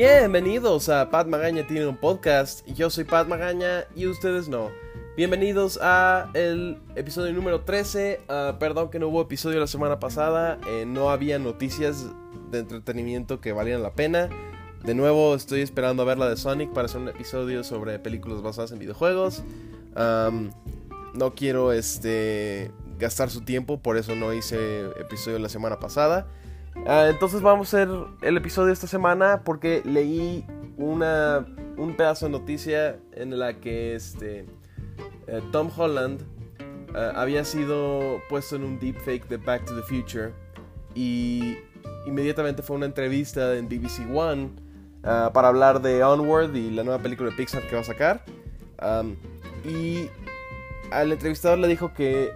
Bienvenidos a Pat Magaña tiene un podcast. Yo soy Pat Magaña y ustedes no. Bienvenidos a el episodio número 13. Ah, perdón que no hubo episodio la semana pasada. Eh, no había noticias de entretenimiento que valieran la pena. De nuevo estoy esperando a ver la de Sonic para hacer un episodio sobre películas basadas en videojuegos. no quiero este gastar su tiempo, por eso no hice episodio la semana pasada. Ah, entonces vamos a hacer el episodio esta semana porque leí una, un pedazo de noticia en la que este, eh, Tom Holland eh, había sido puesto en un deepfake de Back to the Future y inmediatamente fue una entrevista en BBC One ah, para hablar de Onward y la nueva película de Pixar que va a sacar. y al entrevistador le dijo que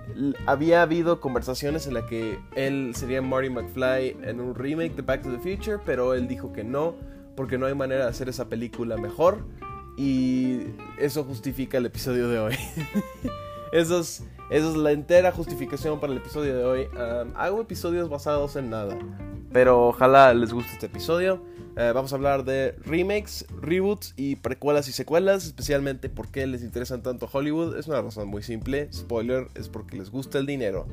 había habido conversaciones en las que él sería Marty McFly en un remake de Back to the Future, pero él dijo que no, porque no hay manera de hacer esa película mejor. Y eso justifica el episodio de hoy. eso, es, es, la entera justificación para el episodio de hoy. hago episodios basados en nada, pero ojalá les guste este episodio. Eh, vamos a hablar de remakes, reboots y precuelas y secuelas, especialmente por qué les interesan tanto Hollywood. Es una razón muy simple, spoiler, es porque les gusta el dinero.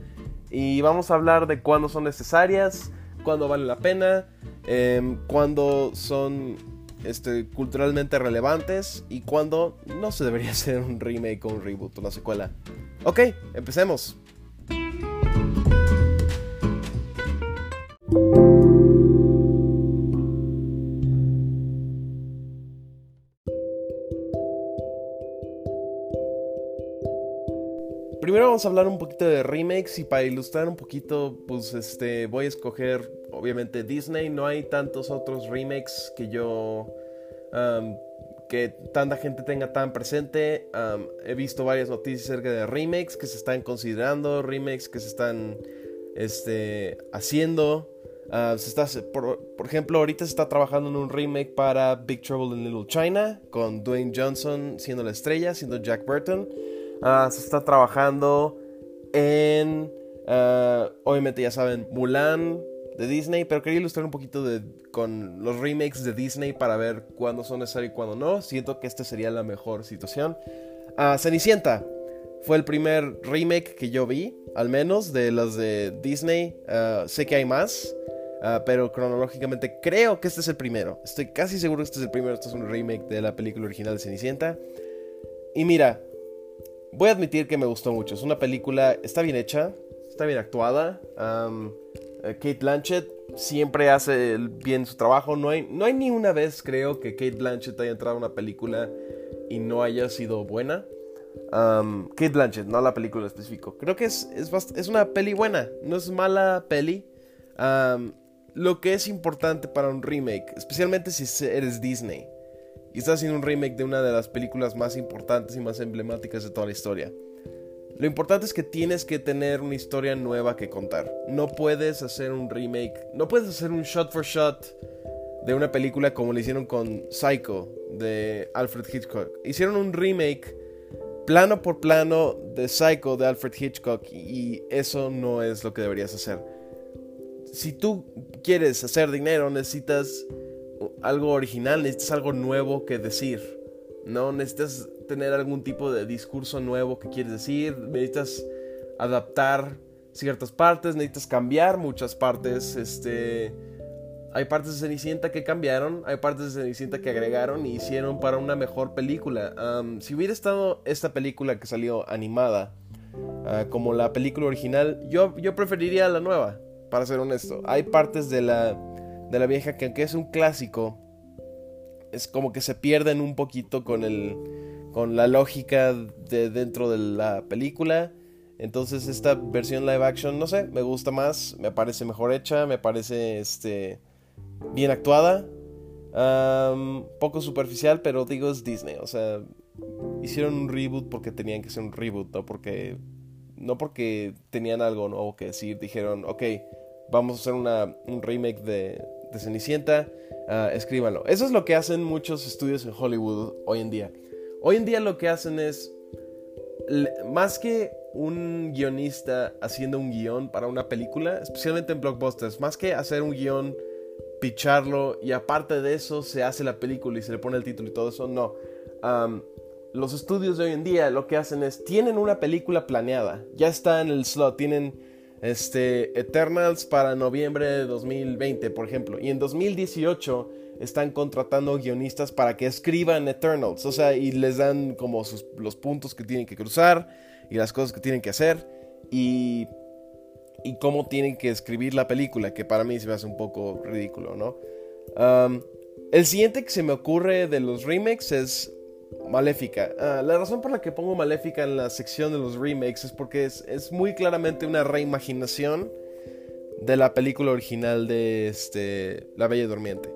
Y vamos a hablar de cuándo son necesarias, cuándo valen la pena, eh, cuándo son este, culturalmente relevantes y cuándo no se debería hacer un remake o un reboot una secuela. Ok, empecemos. Vamos a hablar un poquito de remakes y para ilustrar un poquito, pues este, voy a escoger obviamente Disney. No hay tantos otros remakes que yo, que tanta gente tenga tan presente. he visto varias noticias acerca de remakes que se están considerando, remakes que se están este, haciendo. Ah, se está, por, por, ejemplo, ahorita se está trabajando en un remake para Big Trouble in Little China con Dwayne Johnson siendo la estrella, siendo Jack Burton. Ah, se está trabajando en, ah, obviamente ya saben, Mulan de Disney, pero quería ilustrar un poquito de, con los remakes de Disney para ver cuándo son necesarios y cuándo no. Siento que esta sería la mejor situación. Uh, Cenicienta fue el primer remake que yo vi, al menos de los de Disney. sé que hay más, pero cronológicamente creo que este es el primero. Estoy casi seguro que este es el primero. Este es un remake de la película original de Cenicienta. Y mira, voy a admitir que me gustó mucho. Es una película, está bien hecha, está bien actuada. Eh, Kate Blanchett siempre hace bien su trabajo. No hay, no hay ni una vez, creo, que Kate Blanchett haya entrado a una película y no haya sido buena. Kate Blanchett, no la película específico. Creo que es, es, una peli buena, no es mala peli. lo que es importante para un remake, especialmente si eres Disney y está haciendo un remake de una de las películas más importantes y más emblemáticas de toda la historia. Lo importante es que tienes que tener una historia nueva que contar. No puedes hacer un remake, no puedes hacer un shot for shot de una película como lo hicieron con Psycho de Alfred Hitchcock. Hicieron un remake plano por plano de Psycho de Alfred Hitchcock y eso no es lo que deberías hacer. Si tú quieres hacer dinero necesitas algo original, necesitas algo nuevo que decir. No necesitas tener algún tipo de discurso nuevo que quieres decir, necesitas adaptar ciertas partes, necesitas cambiar muchas partes, este hay partes de Cenicienta que cambiaron, hay partes de Cenicienta que agregaron y hicieron para una mejor película. si hubiera estado esta película que salió animada ah, como la película original, yo, yo preferiría la nueva, para ser honesto. Hay partes de la de la vieja que aunque es un clásico, es como que se pierden un poquito con el con la lógica de dentro de la película. Entonces esta versión live action, no sé, me gusta más, me parece mejor hecha, me parece este bien actuada. poco superficial, pero digo es Disney, o sea, hicieron un reboot porque tenían que ser un reboot, no porque no porque tenían algo nuevo que decir, dijeron, ok, vamos a hacer una, un remake de, de Cenicienta, uh, escríbanlo. Eso es lo que hacen muchos estudios en Hollywood hoy en día. Hoy en día lo que hacen es, más que un guionista haciendo un guion para una película, especialmente en blockbusters, más que hacer un guion picharlo y aparte de eso se hace la película y se le pone el título y todo eso. No. los estudios de hoy en día lo que hacen es, tienen una película planeada, ya está en el slot, tienen este, Eternals para noviembre de 2020, por ejemplo, y en 2018 están contratando guionistas para que escriban Eternals, o sea, y les dan como los puntos que tienen que cruzar y las cosas que tienen que hacer. Y, y cómo tienen que escribir la película, que para mí se me hace un poco ridículo, ¿no? el siguiente que se me ocurre de los remakes es Maléfica. Ah, la razón por la que pongo Maléfica en la sección de los remakes es porque es, muy claramente una reimaginación de la película original de este, La Bella Durmiente.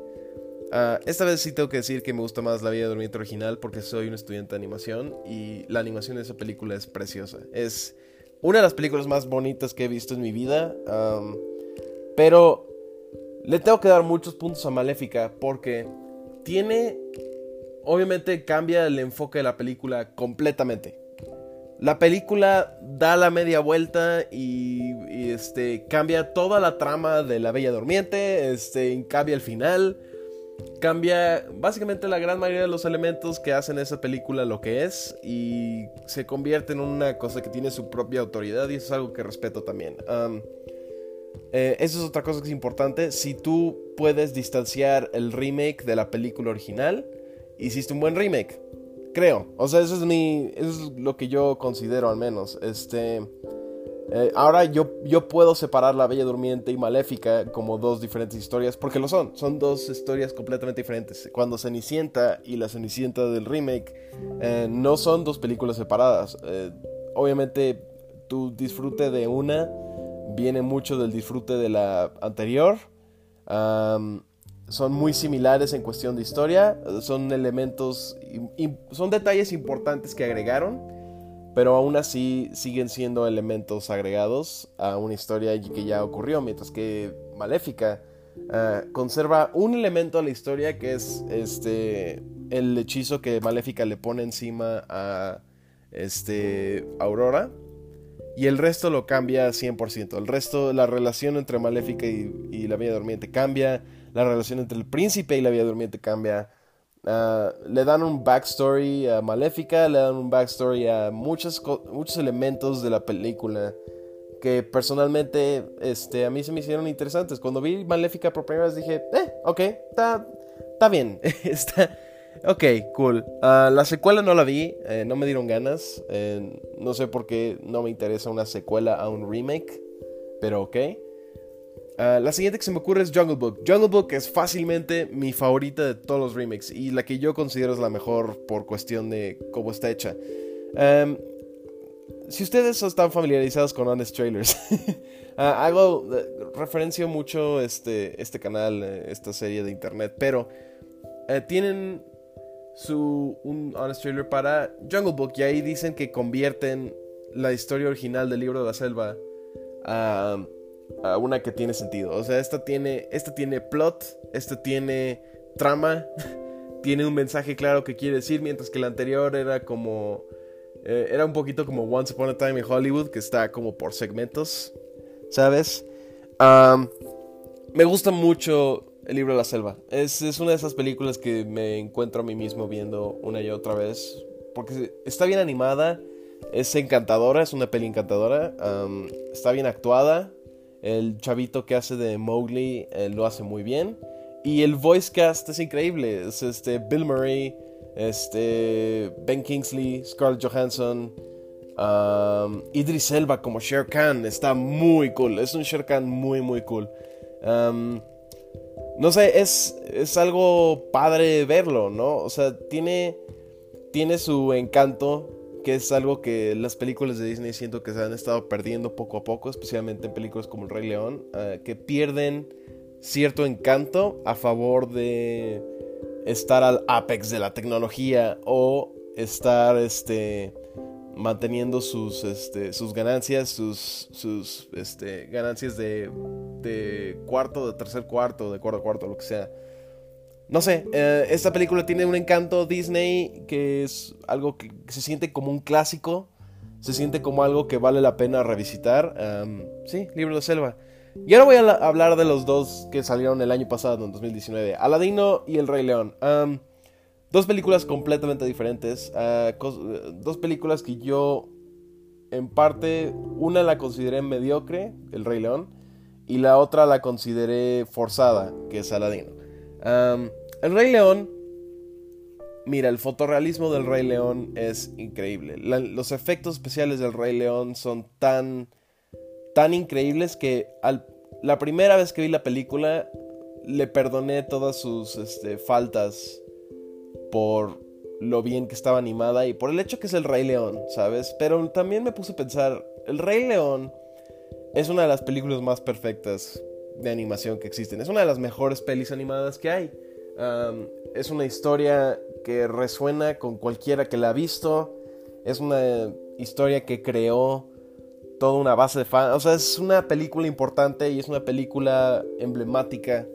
Ah, esta vez sí tengo que decir que me gusta más La Bella Durmiente original porque soy un estudiante de animación y la animación de esa película es preciosa. Es una de las películas más bonitas que he visto en mi vida. pero le tengo que dar muchos puntos a Maléfica porque tiene... Obviamente cambia el enfoque de la película completamente. La película da la media vuelta y, este, cambia toda la trama de La Bella Durmiente, este, cambia el final cambia básicamente la gran mayoría de los elementos que hacen esa película lo que es y se convierte en una cosa que tiene su propia autoridad y eso es algo que respeto también. Eh, eso es otra cosa que es importante. Si tú puedes distanciar el remake de la película original, hiciste un buen remake. Creo. O sea, eso es mi. Eso es lo que yo considero al menos. Este. Eh, ahora yo, yo puedo separar La Bella Durmiente y Maléfica como dos diferentes historias, porque lo son, son dos historias completamente diferentes. Cuando Cenicienta y la Cenicienta del remake eh, no son dos películas separadas. Eh, obviamente tu disfrute de una viene mucho del disfrute de la anterior. Son muy similares en cuestión de historia, son elementos, son detalles importantes que agregaron pero aún así siguen siendo elementos agregados a una historia que ya ocurrió, mientras que Maléfica ah, conserva un elemento a la historia que es este el hechizo que Maléfica le pone encima a este Aurora y el resto lo cambia 100%. El resto, la relación entre Maléfica y, y la Bella Durmiente cambia, la relación entre el príncipe y la Bella Durmiente cambia Ah, le dan un backstory a Maléfica, le dan un backstory a muchos, muchos elementos de la película que personalmente este, a mí se me hicieron interesantes. Cuando vi Maléfica por primera vez dije, eh, ok, está, bien, está, ok, cool. Ah, la secuela no la vi, eh, no me dieron ganas, eh, no sé por qué no me interesa una secuela a un remake, pero ok. Ah, la siguiente que se me ocurre es Jungle Book. Jungle Book es fácilmente mi favorita de todos los remakes y la que yo considero es la mejor por cuestión de cómo está hecha. Em, si ustedes están familiarizados con Honest Trailers, ah, hago eh, referencio mucho este, este canal, eh, esta serie de internet, pero eh, tienen su un Honest Trailer para Jungle Book y ahí dicen que convierten la historia original del libro de la selva a una que tiene sentido. O sea, esta tiene, esta tiene plot, esta tiene trama, tiene un mensaje claro que quiere decir, mientras que la anterior era como... Eh, era un poquito como Once Upon a Time in Hollywood, que está como por segmentos, ¿sabes? me gusta mucho el libro de la selva. Es, es, una de esas películas que me encuentro a mí mismo viendo una y otra vez. Porque está bien animada, es encantadora, es una peli encantadora, está bien actuada, el chavito que hace de Mowgli eh, lo hace muy bien. Y el voice cast es increíble. Es este Bill Murray, este Ben Kingsley, Scarlett Johansson, um, Idris Elba como Shere Khan. Está muy cool. Es un Shere Khan muy, muy cool. Um, no sé, es, es algo padre verlo, ¿no? O sea, tiene, tiene su encanto que es algo que las películas de Disney siento que se han estado perdiendo poco a poco, especialmente en películas como El Rey León, eh, que pierden cierto encanto a favor de estar al apex de la tecnología o estar este manteniendo sus este, sus ganancias sus sus este, ganancias de, de cuarto de tercer cuarto de cuarto cuarto lo que sea no sé, eh, esta película tiene un encanto Disney que es algo que se siente como un clásico, se siente como algo que vale la pena revisitar. sí, Libro de Selva. Y ahora voy a hablar de los dos que salieron el año pasado, en 2019. Aladino y El Rey León. dos películas completamente diferentes. Ah, dos películas que yo, en parte, una la consideré mediocre, El Rey León. Y la otra la consideré forzada, que es Aladino. El Rey León Mira, el fotorrealismo del Rey León es increíble. los efectos especiales del Rey León son tan, tan increíbles que la primera vez que vi la película le perdoné todas sus este, faltas por lo bien que estaba animada y por el hecho que es el Rey León, ¿sabes? Pero también me puse a pensar, el Rey León es una de las películas más perfectas de animación que existen. Es una de las mejores pelis animadas que hay. es una historia que resuena con cualquiera que la ha visto. Es una historia que creó toda una base de fans. O sea, es una película importante y es una película emblemática.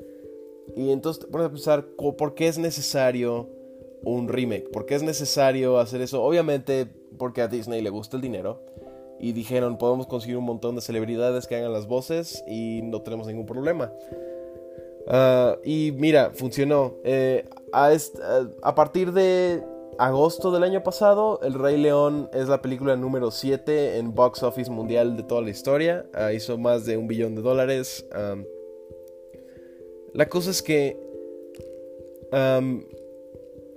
Y entonces, por a pensar, ¿por qué es necesario un remake? ¿Por qué es necesario hacer eso? Obviamente, porque a Disney le gusta el dinero. Y dijeron, podemos conseguir un montón de celebridades que hagan las voces y no tenemos ningún problema. Ah, y mira, funcionó. Eh, a, partir de agosto del año pasado, El Rey León es la película número 7 en box office mundial de toda la historia. Ah, hizo más de un billón de dólares. la cosa es que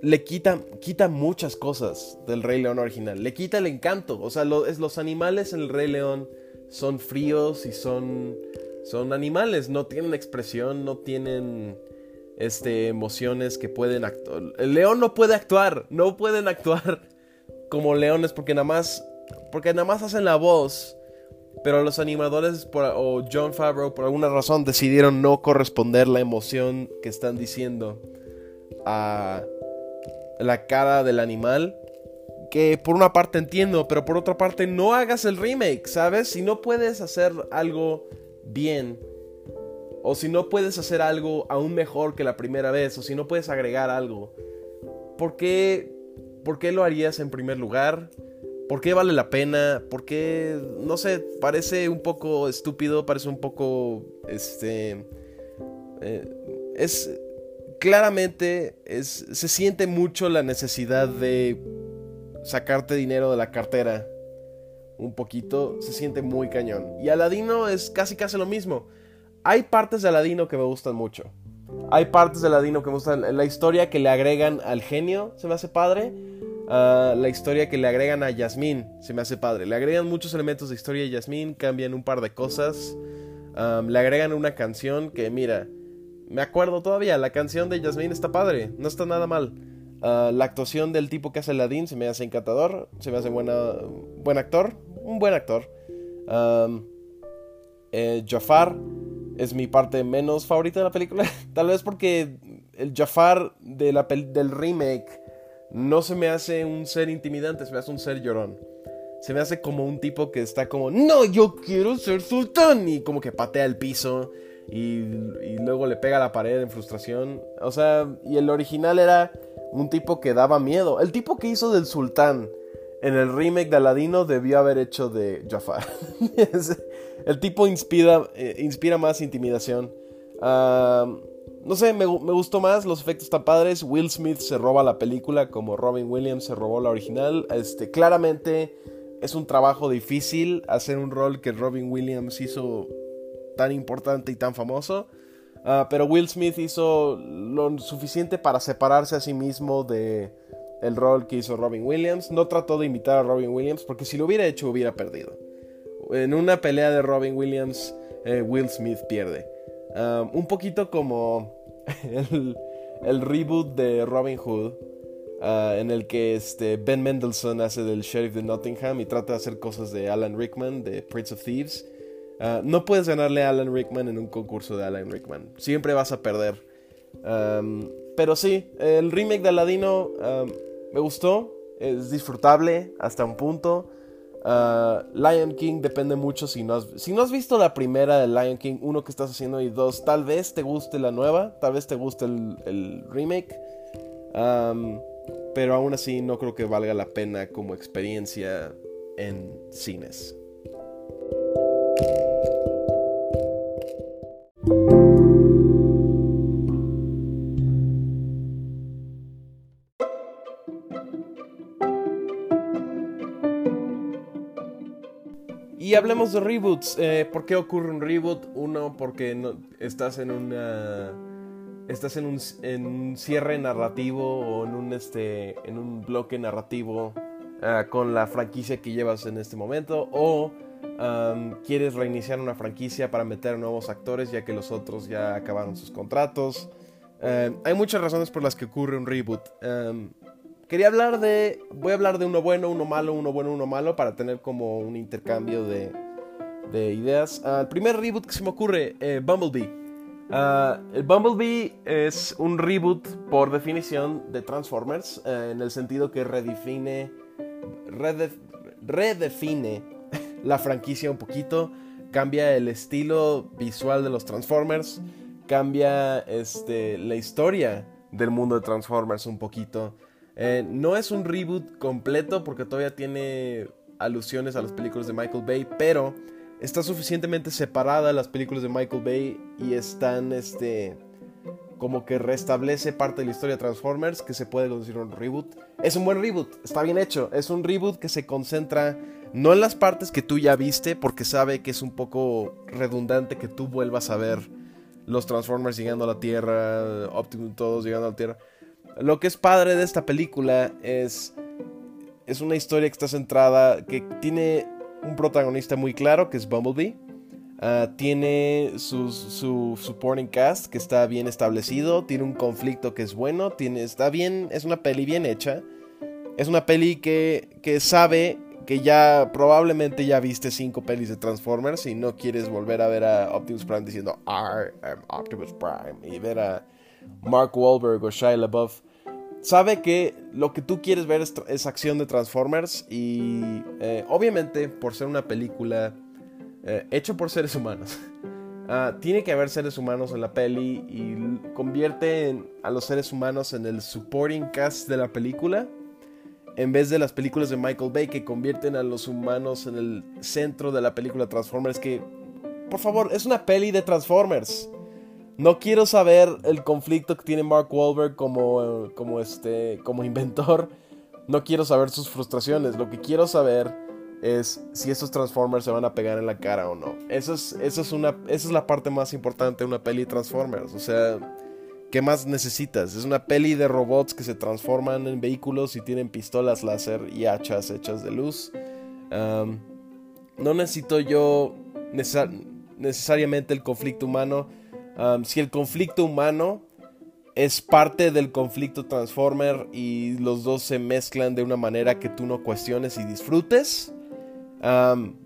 le quita, quita muchas cosas del Rey León original. Le quita el encanto. O sea, es, los animales en El Rey León son fríos y son son animales, no tienen expresión, no tienen este, emociones que pueden actuar. El león no puede actuar, no pueden actuar como leones porque nada más, porque nada más hacen la voz. Pero los animadores o John Favreau por alguna razón decidieron no corresponder la emoción que están diciendo a la cara del animal. Que por una parte entiendo, pero por otra parte no hagas el remake, ¿sabes? Si no puedes hacer algo bien, o si no puedes hacer algo aún mejor que la primera vez, o si no puedes agregar algo, ¿por qué, ¿por qué lo harías en primer lugar? ¿Por qué vale la pena? ¿Por qué, no sé, parece un poco estúpido, parece un poco, este, eh, es, claramente, se siente mucho la necesidad de sacarte dinero de la cartera un poquito, se siente muy cañón. Y Aladino es casi casi lo mismo. Hay partes de Aladino que me gustan mucho. Hay partes de Aladino que me gustan. La historia que le agregan al genio se me hace padre. Ah, la historia que le agregan a Yasmín se me hace padre. Le agregan muchos elementos de historia a Yasmín, cambian un par de cosas. le agregan una canción que, mira, me acuerdo todavía, la canción de Yasmín está padre, no está nada mal. Ah, la actuación del tipo que hace Aladín se me hace encantador, se me hace buen actor, un buen actor. Eh, Jafar es mi parte menos favorita de la película. Tal vez porque el Jafar del remake no se me hace un ser intimidante, se me hace un ser llorón. Se me hace como un tipo que está como, no, yo quiero ser sultán. Y como que patea el piso y, y luego le pega a la pared en frustración. O sea, y el original era un tipo que daba miedo. El tipo que hizo del sultán en el remake de Aladino debió haber hecho de Jafar. el tipo inspira, eh, más intimidación. no sé, me, gustó más, los efectos están padres. Will Smith se roba la película como Robin Williams se robó la original. Este, claramente es un trabajo difícil hacer un rol que Robin Williams hizo tan importante y tan famoso. Ah, pero Will Smith hizo lo suficiente para separarse a sí mismo de, el rol que hizo Robin Williams. No trató de imitar a Robin Williams porque si lo hubiera hecho hubiera perdido. En una pelea de Robin Williams, eh, Will Smith pierde. Um, un poquito como el, reboot de Robin Hood, uh, en el que este Ben Mendelssohn hace del sheriff de Nottingham y trata de hacer cosas de Alan Rickman, de Prince of Thieves. Uh, no puedes ganarle a Alan Rickman en un concurso de Alan Rickman. Siempre vas a perder. Pero sí, el remake de Aladino me gustó, es disfrutable hasta un punto. Ah, Lion King depende mucho si no has visto la primera de Lion King, uno que estás haciendo y dos, tal vez te guste la nueva, tal vez te guste el, remake. pero aún así no creo que valga la pena como experiencia en cines. Y hablemos de reboots. Eh, ¿Por qué ocurre un reboot? Uno, porque no, estás en una. Estás en un, en un, cierre narrativo o en un, este, en un bloque narrativo ah, con la franquicia que llevas en este momento. O quieres reiniciar una franquicia para meter nuevos actores ya que los otros ya acabaron sus contratos. Uh, hay muchas razones por las que ocurre un reboot. Um, Quería hablar de. Voy a hablar de uno bueno, uno malo, uno bueno, uno malo, para tener como un intercambio de, de ideas. Uh, el primer reboot que se me ocurre, eh, Bumblebee. Uh, el Bumblebee es un reboot por definición de Transformers, uh, en el sentido que redefine, redef, redefine la franquicia un poquito, cambia el estilo visual de los Transformers, cambia este, la historia del mundo de Transformers un poquito. Eh, no es un reboot completo porque todavía tiene alusiones a las películas de Michael Bay, pero está suficientemente separada las películas de Michael Bay y están, este, como que restablece parte de la historia de Transformers que se puede considerar un reboot. Es un buen reboot, está bien hecho. Es un reboot que se concentra no en las partes que tú ya viste, porque sabe que es un poco redundante que tú vuelvas a ver los Transformers llegando a la Tierra, Optimus todos llegando a la Tierra lo que es padre de esta película es. Es una historia que está centrada. que tiene un protagonista muy claro, que es Bumblebee. Uh, tiene su, su, supporting cast que está bien establecido. Tiene un conflicto que es bueno. Tiene, está bien. Es una peli bien hecha. Es una peli que, que sabe que ya probablemente ya viste cinco pelis de Transformers y no quieres volver a ver a Optimus Prime diciendo I am Optimus Prime y ver a Mark Wahlberg o Shia LaBeouf, sabe que lo que tú quieres ver es, acción de Transformers y eh, obviamente por ser una película eh, hecha por seres humanos, uh, tiene que haber seres humanos en la peli y convierte a los seres humanos en el supporting cast de la película en vez de las películas de Michael Bay que convierten a los humanos en el centro de la película Transformers que, por favor, es una peli de Transformers. No quiero saber el conflicto que tiene Mark Wahlberg como, como, este, como inventor. No quiero saber sus frustraciones. Lo que quiero saber es si esos Transformers se van a pegar en la cara o no. Eso es, es una, esa es la parte más importante de una peli Transformers. O sea, ¿qué más necesitas? Es una peli de robots que se transforman en vehículos y tienen pistolas láser y hachas hechas de luz. no necesito yo necesariamente el conflicto humano si el conflicto humano es parte del conflicto Transformer y los dos se mezclan de una manera que tú no cuestiones y disfrutes.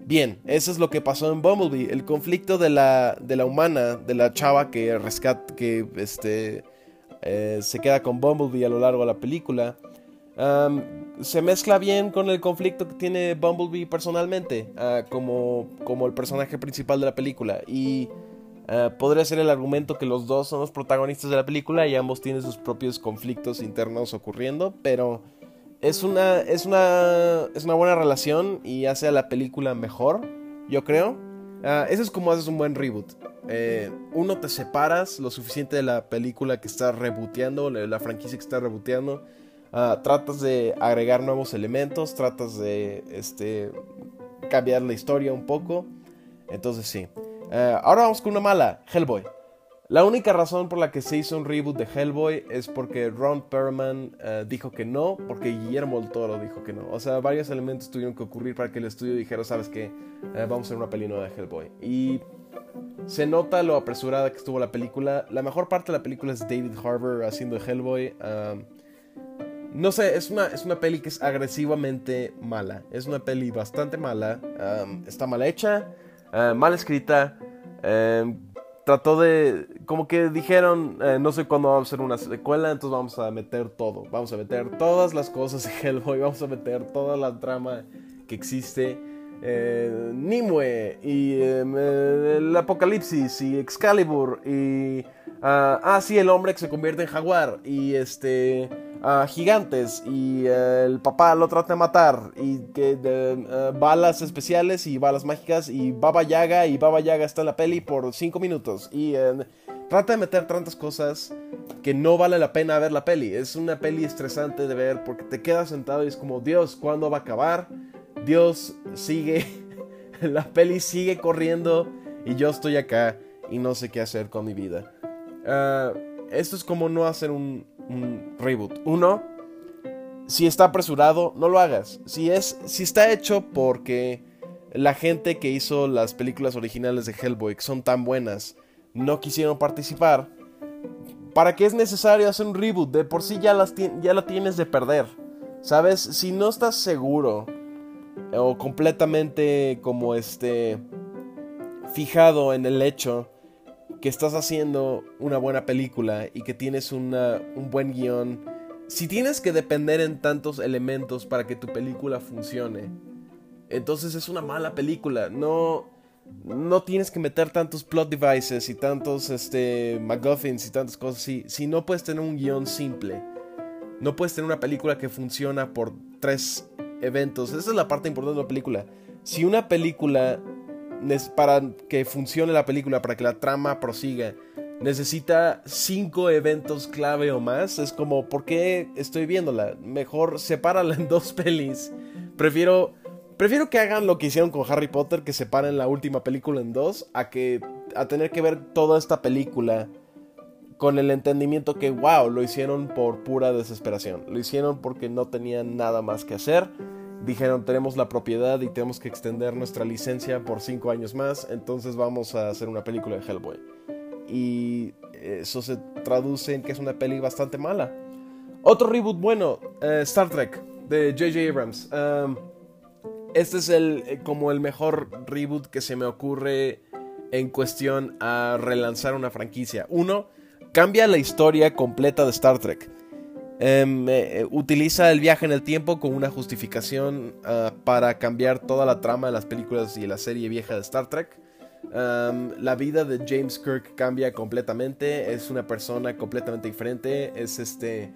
Bien, eso es lo que pasó en Bumblebee. El conflicto de la, de la humana, de la chava que rescata, que este, eh, se queda con Bumblebee a lo largo de la película, se mezcla bien con el conflicto que tiene Bumblebee personalmente, ah, como, como el personaje principal de la película. Y eh, podría ser el argumento que los dos son los protagonistas de la película y ambos tienen sus propios conflictos internos ocurriendo, pero es una, es una, es una buena relación y hace a la película mejor, yo creo. Uh, eso es como haces un buen reboot. Eh, uno, te separas lo suficiente de la película que está rebooteando, la franquicia que está rebooteando. Uh, tratas de agregar nuevos elementos, tratas de este, cambiar la historia un poco. Entonces sí. Eh, ahora vamos con una mala, Hellboy. La única razón por la que se hizo un reboot de Hellboy es porque Ron Perlman eh, dijo que no, porque Guillermo del Toro dijo que no. O sea, varios elementos tuvieron que ocurrir para que el estudio dijera, sabes qué, eh, vamos a hacer una peli nueva de Hellboy. Y se nota lo apresurada que estuvo la película. La mejor parte de la película es David Harbour haciendo Hellboy. no sé, es una, es una peli que es agresivamente mala. Es una peli bastante mala. está mal hecha. Eh, mal escrita. Eh, trató de. Como que dijeron, eh, no sé cuándo vamos a hacer una secuela, entonces vamos a meter todo. Vamos a meter todas las cosas de Hellboy, vamos a meter toda la trama que existe. Nimue y el Apocalipsis y Excalibur y. ah, ah sí, el hombre que se convierte en jaguar y este gigantes y eh, el papá lo trata de matar y que eh, balas especiales y balas mágicas y Baba Yaga y Baba Yaga está en la peli por 5 minutos y eh, trata de meter tantas cosas que no vale la pena ver la peli. Es una peli estresante de ver porque te quedas sentado y es como Dios, ¿cuándo va a acabar? Dios sigue La peli sigue corriendo y yo estoy acá y no sé qué hacer con mi vida. Ah, esto es como no hacer un, reboot. Uno, si está apresurado, no lo hagas. Si, es, si está hecho porque la gente que hizo las películas originales de Hellboy, son tan buenas, no quisieron participar, ¿para qué es necesario hacer un reboot? De por sí ya, las ya la tienes de perder. ¿Sabes? Si no estás seguro o completamente como este fijado en el hecho que estás haciendo una buena película y que tienes un buen guion, si tienes que depender en tantos elementos para que tu película funcione, entonces es una mala película. No, no tienes que meter tantos plot devices y tantos este, MacGuffins y tantas cosas así. Si no puedes tener un guion simple, no puedes tener una película que funciona por tres eventos. Esa es la parte importante de la película. Si una película, para que funcione la película, para que la trama prosiga, necesita cinco eventos clave o más, es como, ¿por qué estoy viéndola? Mejor sepárala en dos pelis. Prefiero Prefiero que hagan lo que hicieron con Harry Potter, que separen la última película en dos, a que a tener que ver toda esta película con el entendimiento que, wow, lo hicieron por pura desesperación. Lo hicieron porque no tenían nada más que hacer. Dijeron, tenemos la propiedad y tenemos que extender nuestra licencia por cinco años más, entonces vamos a hacer una película de Hellboy. Y eso se traduce en que es una peli bastante mala. Otro reboot bueno, eh, Star Trek, de J.J. Abrams. Um, este es el eh, como el mejor reboot que se me ocurre en cuestión a relanzar una franquicia. Uno, cambia la historia completa de Star Trek. Em, eh, utiliza el viaje en el tiempo como una justificación ah, para cambiar toda la trama de las películas y la serie vieja de Star Trek. Em, la vida de James Kirk cambia completamente. Es una persona completamente diferente. Es este.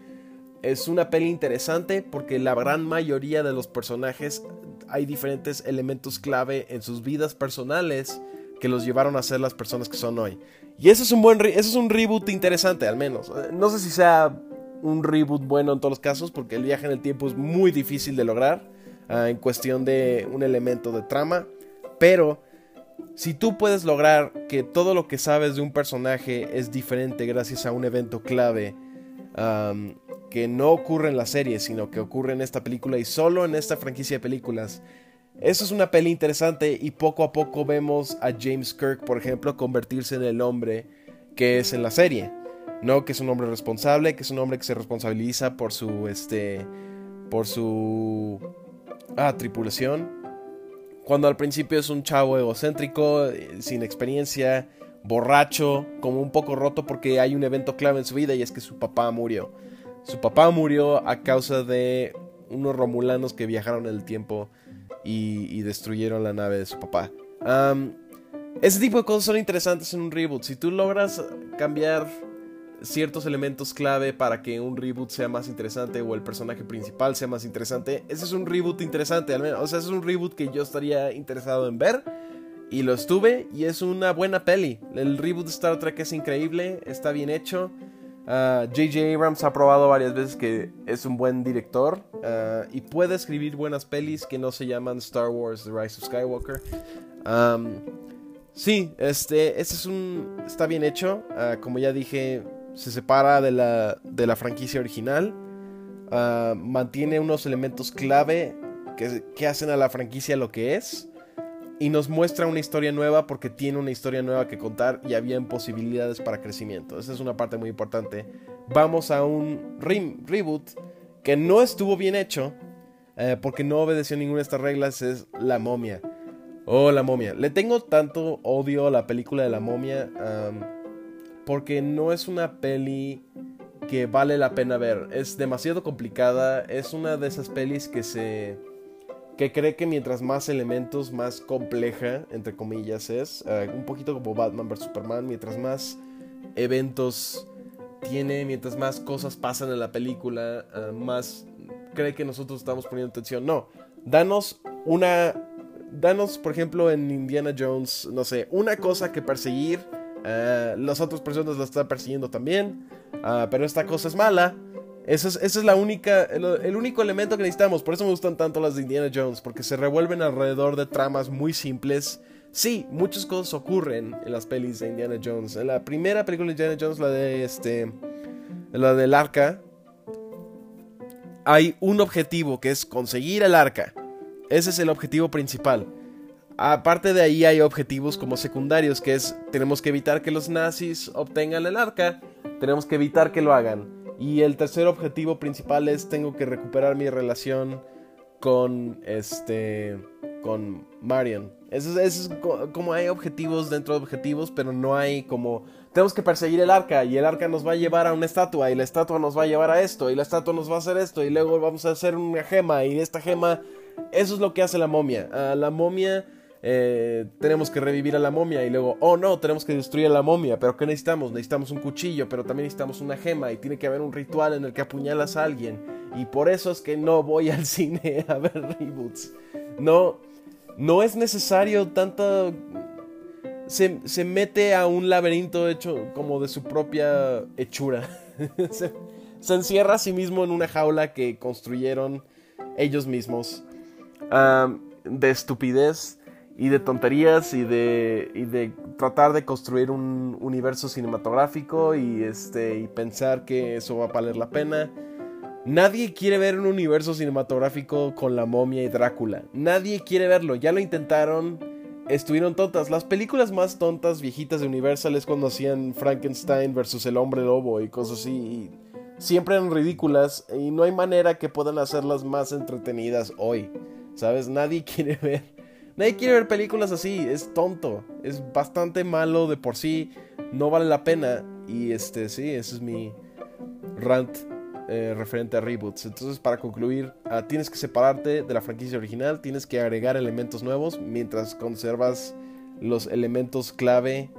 Es una peli interesante porque la gran mayoría de los personajes hay diferentes elementos clave en sus vidas personales que los llevaron a ser las personas que son hoy. Y eso es un buen eso es un reboot interesante al menos. Eh, no sé si sea un reboot bueno en todos los casos porque el viaje en el tiempo es muy difícil de lograr ah, en cuestión de un elemento de trama, pero si tú puedes lograr que todo lo que sabes de un personaje es diferente gracias a un evento clave que no ocurre en la serie, sino que ocurre en esta película y solo en esta franquicia de películas. Eso es una peli interesante y poco a poco vemos a James Kirk, por ejemplo, convertirse en el hombre que es en la serie. No, que es un hombre responsable, que es un hombre que se responsabiliza por su este por su ah, tripulación. Cuando al principio es un chavo egocéntrico, eh, sin experiencia, borracho, como un poco roto porque hay un evento clave en su vida y es que su papá murió. Su papá murió a causa de unos romulanos que viajaron en el tiempo y, destruyeron la nave de su papá. ese tipo de cosas son interesantes en un reboot. Si tú logras cambiar ciertos elementos clave para que un reboot sea más interesante o el personaje principal sea más interesante, ese es un reboot interesante, al menos. O sea, ese es un reboot que yo estaría interesado en ver. Y lo estuve y es una buena peli. El reboot de Star Trek es increíble, está bien hecho. J.J. Ah, Abrams ha probado varias veces que es un buen director ah, y puede escribir buenas pelis que no se llaman Star Wars The Rise of Skywalker. sí, este, es un. Está bien hecho. Ah, como ya dije, se separa de la, de la franquicia original. mantiene unos elementos clave que, que hacen a la franquicia lo que es y nos muestra una historia nueva porque tiene una historia nueva que contar y había posibilidades para crecimiento. Esa es una parte muy importante. Vamos a un reboot que no estuvo bien hecho eh, porque no obedeció ninguna de estas reglas. Es La momia. Oh, La momia. Le tengo tanto odio a la película de La momia porque no es una peli que vale la pena ver. Es demasiado complicada. Es una de esas pelis que se que cree que mientras más elementos, más compleja, entre comillas, es. Eh, un poquito como Batman vs. Superman, mientras más eventos tiene, mientras más cosas pasan en la película, eh, más cree que nosotros estamos poniendo atención. No, danos una... Danos, por ejemplo, en Indiana Jones, no sé, una cosa que perseguir. Uh, las otras personas la están persiguiendo también. pero esta cosa es mala. Esa es, la única, el, el, único elemento que necesitamos. Por eso me gustan tanto las de Indiana Jones, porque se revuelven alrededor de tramas muy simples. Sí, muchas cosas ocurren en las pelis de Indiana Jones. En la primera película de Indiana Jones, la de este, la del arca, hay un objetivo que es conseguir el arca. Ese es el objetivo principal. Aparte de ahí hay objetivos como secundarios, que es tenemos que evitar que los nazis obtengan el arca, tenemos que evitar que lo hagan. Y el tercer objetivo principal es tengo que recuperar mi relación con este con Marion. Eso es, como hay objetivos dentro de objetivos, pero no hay como tenemos que perseguir el arca y el arca nos va a llevar a una estatua y la estatua nos va a llevar a esto y la estatua nos va a hacer esto y luego vamos a hacer una gema y esta gema eso es lo que hace la momia. A la momia eh, tenemos que revivir a la momia y luego, oh no, tenemos que destruir a la momia, pero ¿qué necesitamos? Necesitamos un cuchillo, pero también necesitamos una gema y tiene que haber un ritual en el que apuñalas a alguien. Y por eso es que no voy al cine a ver reboots. No, no es necesario tanto... Se, se mete a un laberinto hecho como de su propia hechura. se, encierra a sí mismo en una jaula que construyeron ellos mismos. Um, de estupidez y de tonterías y de, y de tratar de construir un universo cinematográfico y, este, y pensar que eso va a valer la pena. Nadie quiere ver un universo cinematográfico con la momia y Drácula. Nadie quiere verlo. Ya lo intentaron. Estuvieron tontas. Las películas más tontas viejitas de Universal es cuando hacían Frankenstein versus el hombre lobo y cosas así. siempre eran ridículas y no hay manera que puedan hacerlas más entretenidas hoy. ¿Sabes? Nadie quiere ver Nadie quiere ver películas así, es tonto, es bastante malo de por sí, no vale la pena. Y este, sí, ese es mi rant eh, referente a reboots. Entonces, para concluir, ah, tienes que separarte de la franquicia original, tienes que agregar elementos nuevos mientras conservas los elementos clave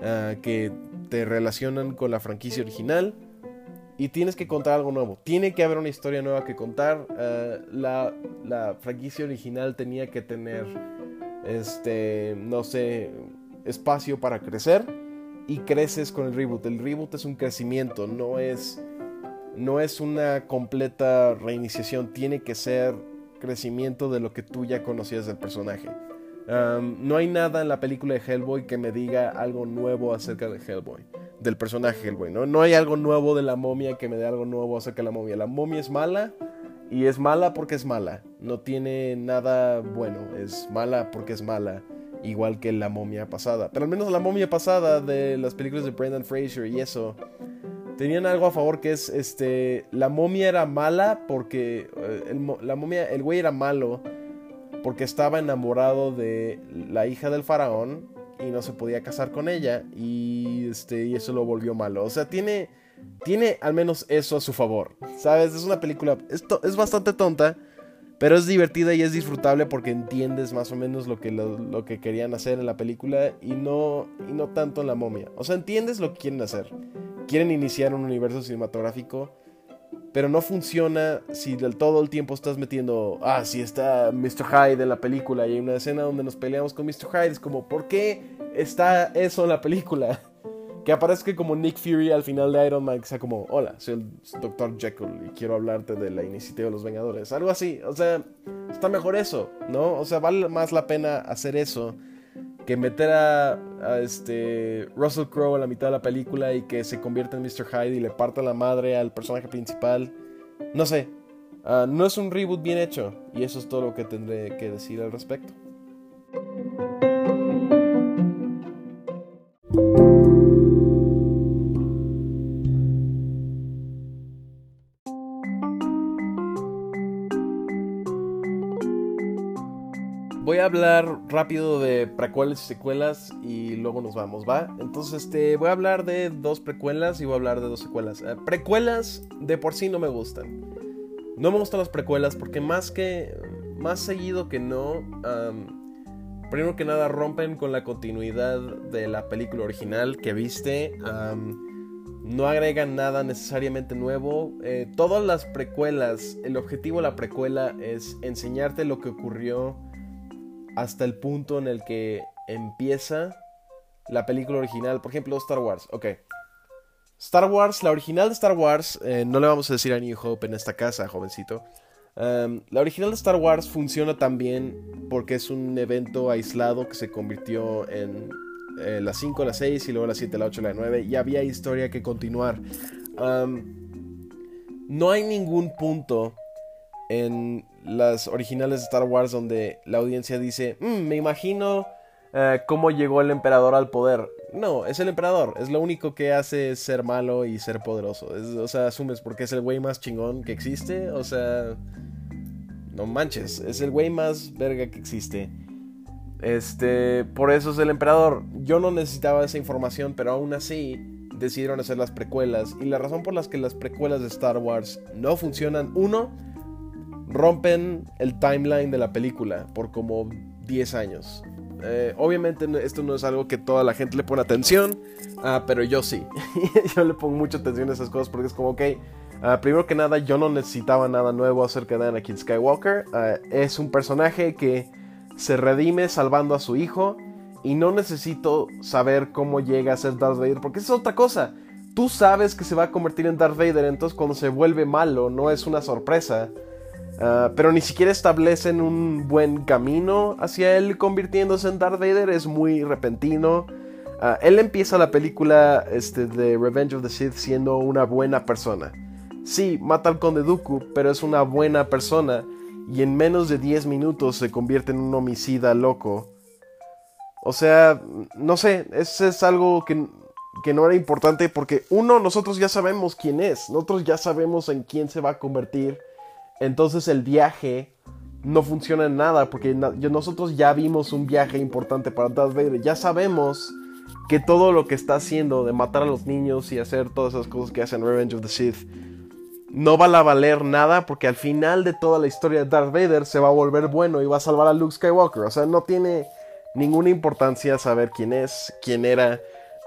ah, que te relacionan con la franquicia original. Y tienes que contar algo nuevo. Tiene que haber una historia nueva que contar. Ah, la, la franquicia original tenía que tener este, no sé, espacio para crecer y creces con el reboot. El reboot es un crecimiento, no es, no es una completa reiniciación, tiene que ser crecimiento de lo que tú ya conocías del personaje. no hay nada en la película de Hellboy que me diga algo nuevo acerca de Hellboy, del personaje Hellboy. ¿no? no hay algo nuevo de la momia que me dé algo nuevo acerca de la momia. La momia es mala y es mala porque es mala. No tiene nada bueno. Es mala porque es mala. Igual que la momia pasada. Pero al menos la momia pasada de las películas de Brendan Fraser y eso. Tenían algo a favor que es este. La momia era mala porque. Eh, el, la momia. El güey era malo. Porque estaba enamorado de la hija del faraón. Y no se podía casar con ella. Y este. Y eso lo volvió malo. O sea, tiene tiene al menos eso a su favor. ¿Sabes? Es una película. Esto es bastante tonta. Pero es divertida y es disfrutable porque entiendes más o menos lo que, lo, que querían hacer en la película y no, y no tanto en la momia. O sea, entiendes lo que quieren hacer. Quieren iniciar un universo cinematográfico, pero no funciona si del todo el tiempo estás metiendo, ah, si está Mr. Hyde en la película y hay una escena donde nos peleamos con Mr. Hyde. Es como, ¿por qué está eso en la película? Que aparezca como Nick Fury al final de Iron Man, que sea como, hola, soy el Dr. Jekyll y quiero hablarte de la iniciativa de los Vengadores. Algo así, o sea, está mejor eso, ¿no? O sea, vale más la pena hacer eso que meter a, este Russell Crowe en la mitad de la película y que se convierta en Mr. Hyde y le parta la madre al personaje principal. No sé, ah, no es un reboot bien hecho y eso es todo lo que tendré que decir al respecto. Hablar rápido de precuelas y secuelas y luego nos vamos, ¿va? Entonces, este, voy a hablar de dos precuelas y voy a hablar de dos secuelas. Eh, precuelas de por sí no me gustan. No me gustan las precuelas porque más que, más seguido que no, primero que nada rompen con la continuidad de la película original que viste. no agregan nada necesariamente nuevo. Eh, todas las precuelas, el objetivo de la precuela es enseñarte lo que ocurrió hasta el punto en el que empieza la película original. Por ejemplo, Star Wars. Ok. Star Wars, la original de Star Wars, eh, no le vamos a decir a New Hope en esta casa, jovencito. La original de Star Wars funciona también porque es un evento aislado que se convirtió en eh, las 5, las 6 y luego las 7, la 8, la 9 y había historia que continuar. No hay ningún punto en las originales de Star Wars donde la audiencia dice, mm, me imagino eh, cómo llegó el emperador al poder. No, es el emperador. Es lo único que hace ser malo y ser poderoso. o sea, asumes porque es el güey más chingón que existe. O sea, no manches. Es el güey más verga que existe. Este, por eso es el emperador. Yo no necesitaba esa información, pero aún así decidieron hacer las precuelas. Y la razón por las que las precuelas de Star Wars no funcionan, uno, rompen el timeline de la película por como 10 años. Eh, obviamente esto no es algo que toda la gente le pone atención, ah, pero yo sí. yo le pongo mucha atención a esas cosas porque es como, ok, ah, primero que nada yo no necesitaba nada nuevo acerca de Anakin Skywalker. Ah, es un personaje que se redime salvando a su hijo y no necesito saber cómo llega a ser Darth Vader porque es otra cosa. Tú sabes que se va a convertir en Darth Vader, entonces cuando se vuelve malo no es una sorpresa. Ah, pero ni siquiera establecen un buen camino hacia él convirtiéndose en Darth Vader. Es muy repentino. Ah, él empieza la película este, de Revenge of the Sith siendo una buena persona. Sí, mata al conde Dooku, pero es una buena persona. Y en menos de 10 minutos se convierte en un homicida loco. O sea, no sé, eso es algo que, que no era importante porque uno, nosotros ya sabemos quién es. Nosotros ya sabemos en quién se va a convertir entonces el viaje no funciona en nada porque nosotros ya vimos un viaje importante para Darth Vader. Ya sabemos que todo lo que está haciendo de matar a los niños y hacer todas esas cosas que hacen Revenge of the Sith no va a valer nada porque al final de toda la historia de Darth Vader se va a volver bueno y va a salvar a Luke Skywalker. O sea, no tiene ninguna importancia saber quién es, quién era.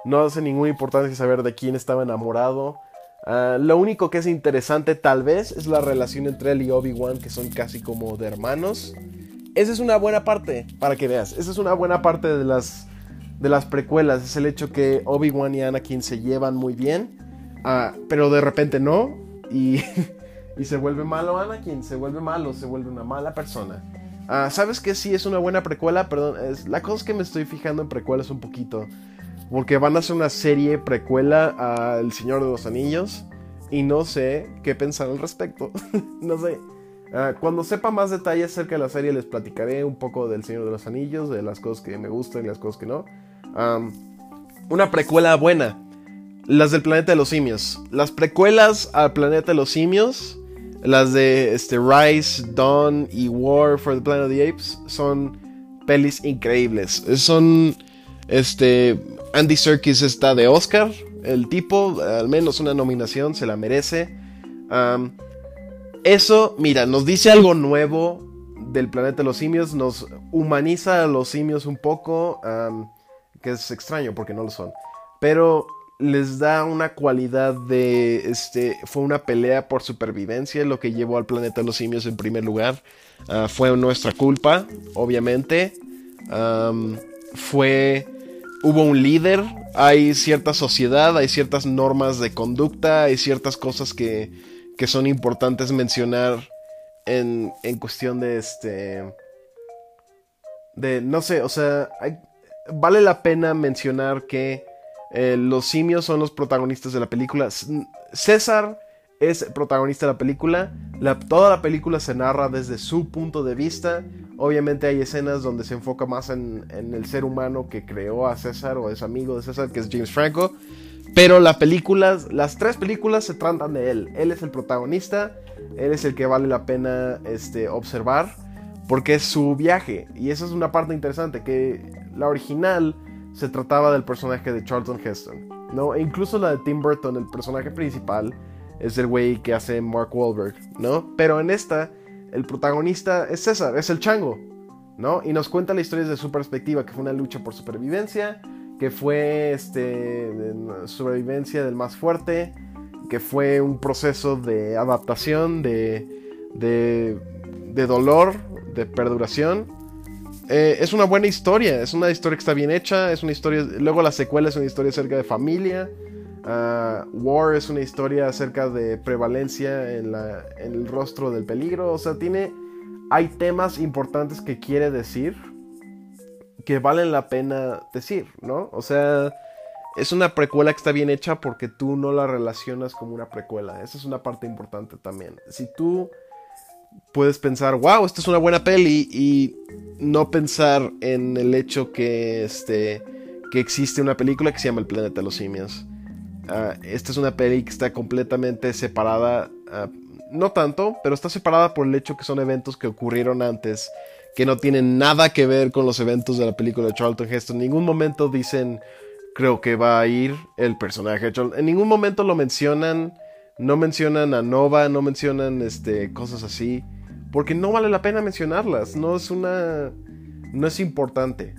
No hace ninguna importancia saber de quién estaba enamorado. Ah, lo único que es interesante tal vez es la relación entre él y Obi-Wan, que son casi como de hermanos. Esa es una buena parte, para que veas. Esa es una buena parte de las, de las precuelas. Es el hecho que Obi-Wan y Anakin se llevan muy bien, uh, pero de repente no. Y, se vuelve malo Anakin, se vuelve malo, se vuelve una mala persona. Uh, ¿Sabes que sí es una buena precuela? Perdón, es, la cosa es que me estoy fijando en precuelas un poquito. Porque van a hacer una serie precuela a El Señor de los Anillos. Y no sé qué pensar al respecto. no sé. Ah, cuando sepa más detalles acerca de la serie les platicaré un poco del Señor de los Anillos, de las cosas que me gustan y las cosas que no. una precuela buena. Las del Planeta de los Simios. Las precuelas al Planeta de los Simios, las de este, Rise, Dawn y War for the Planet of the Apes, son pelis increíbles. Son este, Andy Serkis está de Oscar. El tipo, al menos una nominación, se la merece. eso, mira, nos dice algo nuevo del planeta de los simios. Nos humaniza a los simios un poco. que es extraño porque no lo son. Pero les da una cualidad de. Este. Fue una pelea por supervivencia. Lo que llevó al planeta de los simios en primer lugar. Ah, fue nuestra culpa, obviamente. fue hubo un líder, hay cierta sociedad, hay ciertas normas de conducta, hay ciertas cosas que, que son importantes mencionar en, en, cuestión de este... De, no sé, o sea, vale la pena mencionar que eh, los simios son los protagonistas de la película. César es protagonista de la película. toda la película se narra desde su punto de vista. Obviamente hay escenas donde se enfoca más en, el ser humano que creó a César o es amigo de César, que es James Franco. Pero la película, las tres películas se tratan de él. Él es el protagonista, él es el que vale la pena este, observar, porque es su viaje. Y esa es una parte interesante, que la original se trataba del personaje de Charlton Heston. ¿no? E incluso la de Tim Burton, el personaje principal, es el güey que hace Mark Wahlberg, ¿no? Pero en esta, el protagonista es César, es el chango, ¿no? Y nos cuenta la historia desde su perspectiva, que fue una lucha por supervivencia, que fue este, supervivencia del más fuerte, que fue un proceso de adaptación, de, de, de dolor, de perduración. Eh, es una buena historia, es una historia que está bien hecha, es una historia, luego la secuela es una historia acerca de familia, Ah, War es una historia acerca de prevalencia en, el rostro del peligro. O sea, tiene. Hay temas importantes que quiere decir que valen la pena decir, ¿no? O sea, es una precuela que está bien hecha porque tú no la relacionas como una precuela. Esa es una parte importante también. Si tú puedes pensar, wow, esta es una buena peli y no pensar en el hecho que, este, que existe una película que se llama El planeta de los simios. Ah, esta es una peli que está completamente separada, ah, no tanto, pero está separada por el hecho que son eventos que ocurrieron antes, que no tienen nada que ver con los eventos de la película de Charlton Heston. En ningún momento dicen, creo que va a ir el personaje de Charlton. En ningún momento lo mencionan, no mencionan a Nova, no mencionan este, cosas así, porque no vale la pena mencionarlas, no es una... no es importante.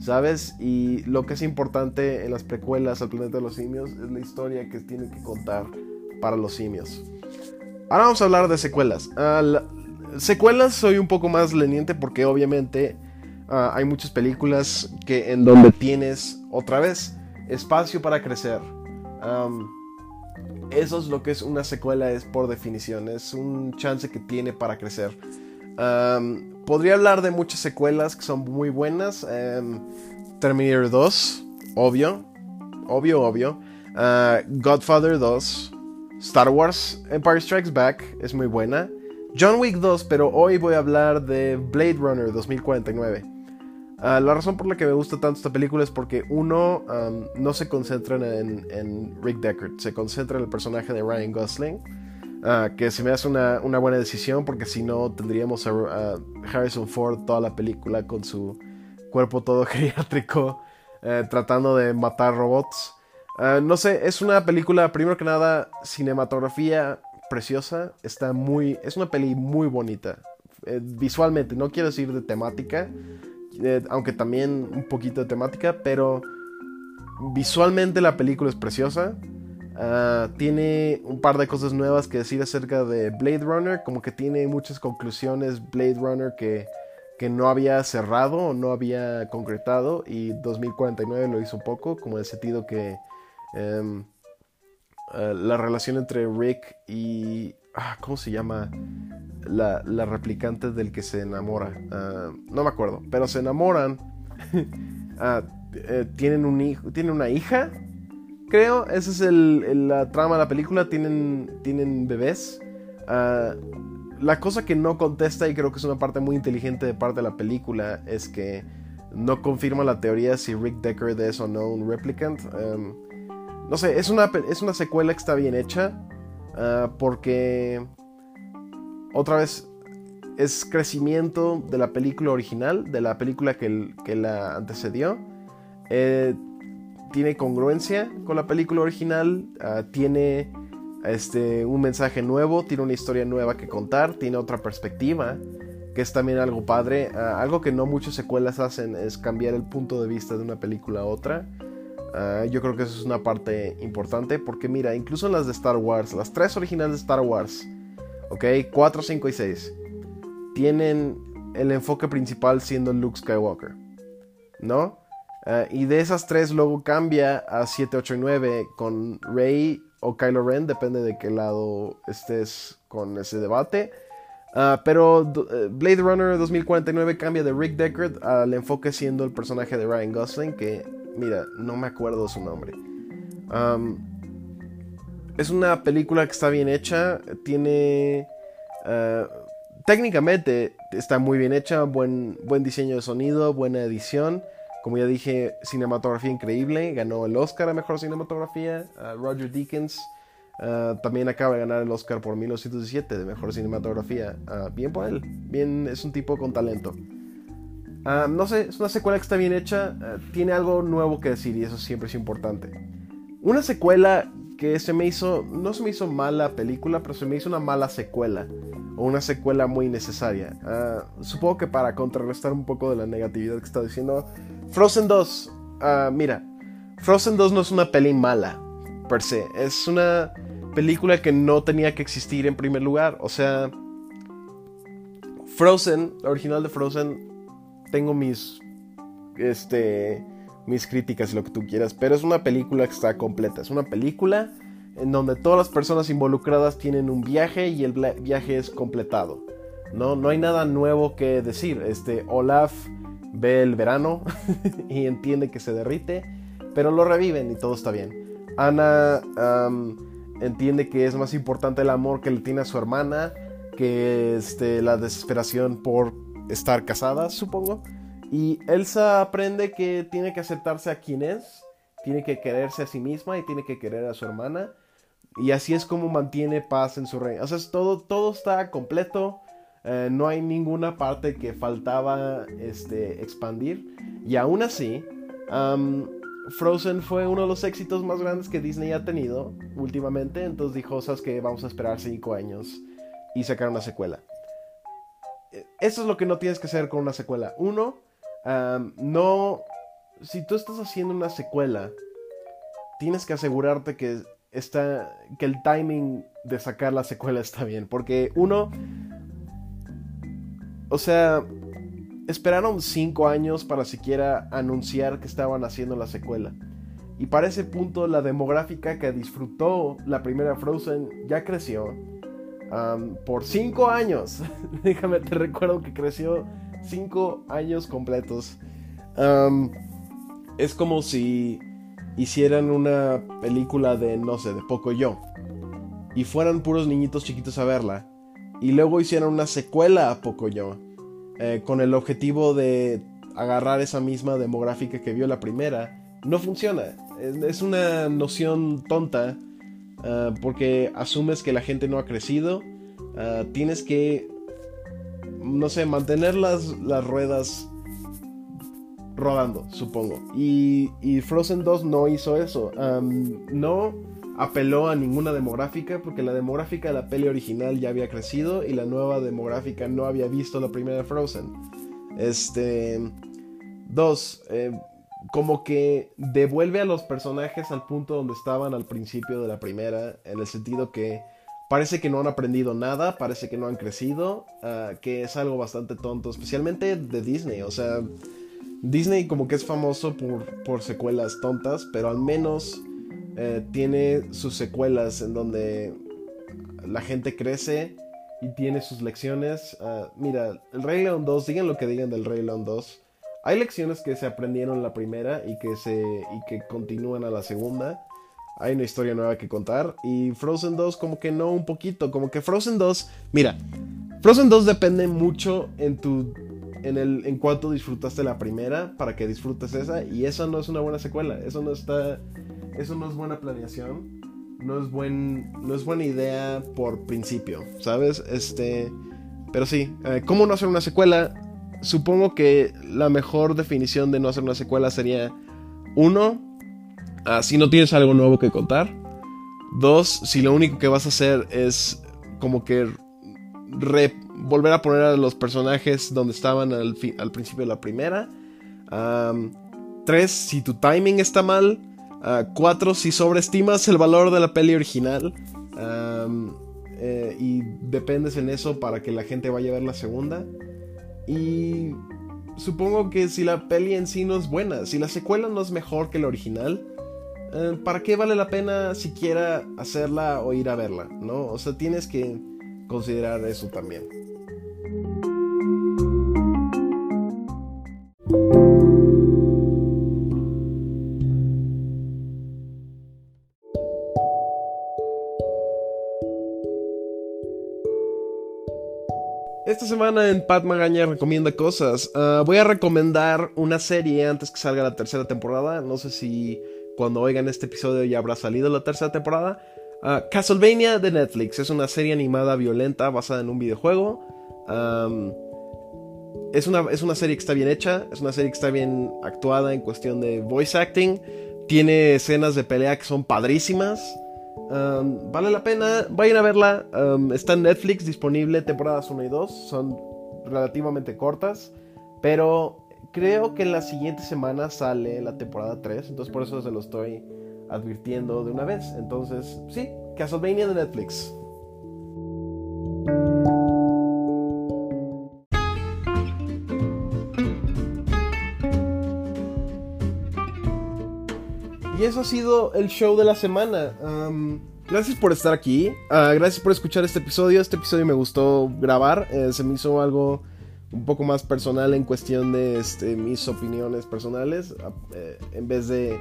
¿Sabes? Y lo que es importante en las precuelas al planeta de los simios es la historia que tiene que contar para los simios. Ahora vamos a hablar de secuelas. Uh, secuelas soy un poco más leniente porque obviamente uh, hay muchas películas que en donde tienes otra vez espacio para crecer. Eso es lo que es una secuela, es por definición, es un chance que tiene para crecer. Podría hablar de muchas secuelas que son muy buenas. Um, Terminator 2, obvio. Obvio, obvio. Uh, Godfather 2. Star Wars Empire Strikes Back es muy buena. John Wick 2, pero hoy voy a hablar de Blade Runner 2049. Uh, la razón por la que me gusta tanto esta película es porque uno no se concentra en, en, Rick Deckard, se concentra en el personaje de Ryan Gosling. Ah, que se me hace una, buena decisión porque si no tendríamos a, Harrison Ford toda la película con su cuerpo todo geriátrico eh, tratando de matar robots. Ah, no sé, es una película, primero que nada, cinematografía preciosa. Está muy. Es una peli muy bonita. Eh, visualmente, no quiero decir de temática, eh, aunque también un poquito de temática, pero visualmente la película es preciosa. Ah, tiene un par de cosas nuevas que decir acerca de Blade Runner, como que tiene muchas conclusiones Blade Runner que, que no había cerrado o no había concretado y 2049 lo hizo poco, como en el sentido que em, ah, la relación entre Rick y... Ah, ¿Cómo se llama? La, la, replicante del que se enamora. no me acuerdo, pero se enamoran. Eh, tienen, un hijo, tienen una hija creo. Esa es el, la trama de la película. Tienen, tienen bebés. Ah, la cosa que no contesta, y creo que es una parte muy inteligente de parte de la película, es que no confirma la teoría si Rick Deckard es o no un replicant. Em, no sé, es una, es una secuela que está bien hecha. Ah, porque. Otra vez. Es crecimiento de la película original, de la película que, que la antecedió. Eh, tiene congruencia con la película original, ah, tiene este, un mensaje nuevo, tiene una historia nueva que contar, tiene otra perspectiva, que es también algo padre. Ah, algo que no muchas secuelas hacen es cambiar el punto de vista de una película a otra. Ah, yo creo que eso es una parte importante porque mira, incluso en las de Star Wars, las tres originales de Star Wars, ok, 4, 5 y 6, tienen el enfoque principal siendo Luke Skywalker, ¿no? Ah, y de esas tres luego cambia a 7, 8 y 9 con Rey o Kylo Ren, depende de qué lado estés con ese debate. Ah, pero eh, Blade Runner 2049 cambia de Rick Deckard al enfoque siendo el personaje de Ryan Gosling, que mira, no me acuerdo su nombre. es una película que está bien hecha, tiene... Ah, técnicamente está muy bien hecha, buen, buen diseño de sonido, buena edición. Como ya dije, cinematografía increíble. Ganó el Oscar a Mejor Cinematografía. Roger Deakins también acaba de ganar el Oscar por 1917 de Mejor Cinematografía. Bien por él. Bien, es un tipo con talento. No sé, es una secuela que está bien hecha. tiene algo nuevo que decir y eso siempre es importante. Una secuela que se me hizo, no se me hizo mala película, pero se me hizo una mala secuela. O una secuela muy necesaria. supongo que para contrarrestar un poco de la negatividad que está diciendo, Frozen 2, ah, mira, Frozen 2 no es una peli mala, per se. Es una película que no tenía que existir en primer lugar. O sea, Frozen, la original de Frozen, tengo mis, este, mis críticas y lo que tú quieras, pero es una película que está completa. Es una película en donde todas las personas involucradas tienen un viaje y el viaje es completado. No, no hay nada nuevo que decir. Este, Olaf ve el verano y entiende que se derrite, pero lo reviven y todo está bien. Ana entiende que es más importante el amor que le tiene a su hermana que este, la desesperación por estar casada, supongo. Y Elsa aprende que tiene que aceptarse a quien es, tiene que quererse a sí misma y tiene que querer a su hermana. Y así es como mantiene paz en su reino. O sea, todo, todo está completo. Eh, no hay ninguna parte que faltaba este, expandir. Y aún así, Frozen fue uno de los éxitos más grandes que Disney ha tenido últimamente. Entonces dijo, sabes que vamos a esperar 5 años y sacar una secuela. E, eso es lo que no tienes que hacer con una secuela. Uno, no... Si tú estás haciendo una secuela, tienes que asegurarte que, está, que el timing de sacar la secuela está bien. Porque uno... O sea, esperaron 5 años para siquiera anunciar que estaban haciendo la secuela. Y para ese punto la demográfica que disfrutó la primera Frozen ya creció. por 5 años. Déjame, te recuerdo que creció 5 años completos. es como si hicieran una película de, no sé, de poco yo. Y fueran puros niñitos chiquitos a verla. Y luego hicieran una secuela a poco yo eh, con el objetivo de agarrar esa misma demográfica que vio la primera, no funciona. Es, una noción tonta ah, porque asumes que la gente no ha crecido. Ah, tienes que, no sé, mantener las, las ruedas rodando, supongo. Y, y, Frozen 2 no hizo eso. no apeló a ninguna demográfica porque la demográfica de la peli original ya había crecido y la nueva demográfica no había visto la primera Frozen. Este. Dos, eh, como que devuelve a los personajes al punto donde estaban al principio de la primera, en el sentido que parece que no han aprendido nada, parece que no han crecido, ah, que es algo bastante tonto, especialmente de Disney, o sea, Disney como que es famoso por, por secuelas tontas, pero al menos eh, tiene sus secuelas en donde la gente crece y tiene sus lecciones. Ah, mira, el Rey León 2, digan lo que digan del Rey León 2. Hay lecciones que se aprendieron en la primera y que, se, y que continúan a la segunda. Hay una historia nueva que contar. Y Frozen 2 como que no un poquito. Como que Frozen 2... Mira, Frozen 2 depende mucho en tu... En, el, en cuánto disfrutaste la primera para que disfrutes esa. Y eso no es una buena secuela. Eso no está eso no es buena planeación. No es, buen, no es buena idea por principio, ¿sabes? Este, pero sí, eh, ¿cómo no hacer una secuela? Supongo que la mejor definición de no hacer una secuela sería, uno, ah, si no tienes algo nuevo que contar. Dos, si lo único que vas a hacer es como que volver a poner a los personajes donde estaban al, al principio de la primera. tres, si tu timing está mal. 4 si sobreestimas el valor de la peli original. Eh, y dependes en eso para que la gente vaya a ver la segunda. Y supongo que si la peli en sí no es buena, si la secuela no es mejor que la original, eh, ¿para qué vale la pena siquiera hacerla o ir a verla? ¿No? O sea, tienes que considerar eso también. Esta semana en Pat Magaña recomienda cosas. Ah, voy a recomendar una serie antes que salga la tercera temporada. No sé si cuando oigan este episodio ya habrá salido la tercera temporada. Ah, Castlevania de Netflix es una serie animada violenta basada en un videojuego. es, una, es una serie que está bien hecha, es una serie que está bien actuada en cuestión de voice acting. Tiene escenas de pelea que son padrísimas vale la pena, vayan a verla. está en Netflix disponible temporadas 1 y 2. Son relativamente cortas. Pero creo que en la siguiente semana sale la temporada 3. Entonces por eso se lo estoy advirtiendo de una vez. Entonces, sí, Castlevania de Netflix. Eso ha sido el show de la semana. gracias por estar aquí. Ah, gracias por escuchar este episodio. Este episodio me gustó grabar. Eh, se me hizo algo un poco más personal en cuestión de este, mis opiniones personales. Eh, en vez de,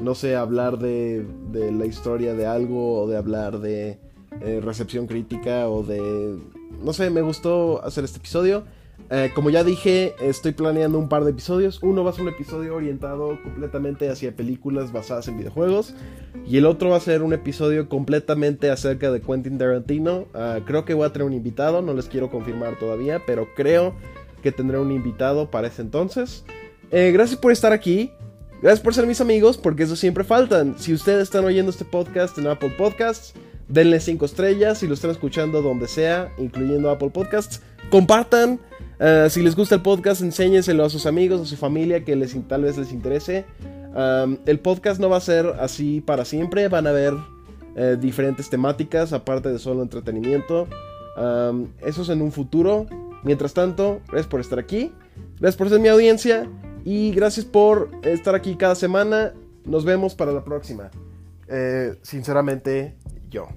no sé, hablar de, de, la historia de algo o de hablar de eh, recepción crítica o de... No sé, me gustó hacer este episodio. Eh, como ya dije, estoy planeando un par de episodios. Uno va a ser un episodio orientado completamente hacia películas basadas en videojuegos. Y el otro va a ser un episodio completamente acerca de Quentin Tarantino. Ah, creo que voy a tener un invitado, no les quiero confirmar todavía, pero creo que tendré un invitado para ese entonces. Eh, gracias por estar aquí. Gracias por ser mis amigos, porque eso siempre faltan. Si ustedes están oyendo este podcast en Apple Podcasts, denle 5 estrellas. Si lo están escuchando donde sea, incluyendo Apple Podcasts, compartan. Eh, si les gusta el podcast, enséñenselo a sus amigos, a su familia que les, tal vez les interese. el podcast no va a ser así para siempre, van a haber eh, diferentes temáticas aparte de solo entretenimiento. eso es en un futuro. Mientras tanto, gracias por estar aquí, gracias por ser mi audiencia y gracias por estar aquí cada semana. Nos vemos para la próxima. Eh, sinceramente, yo.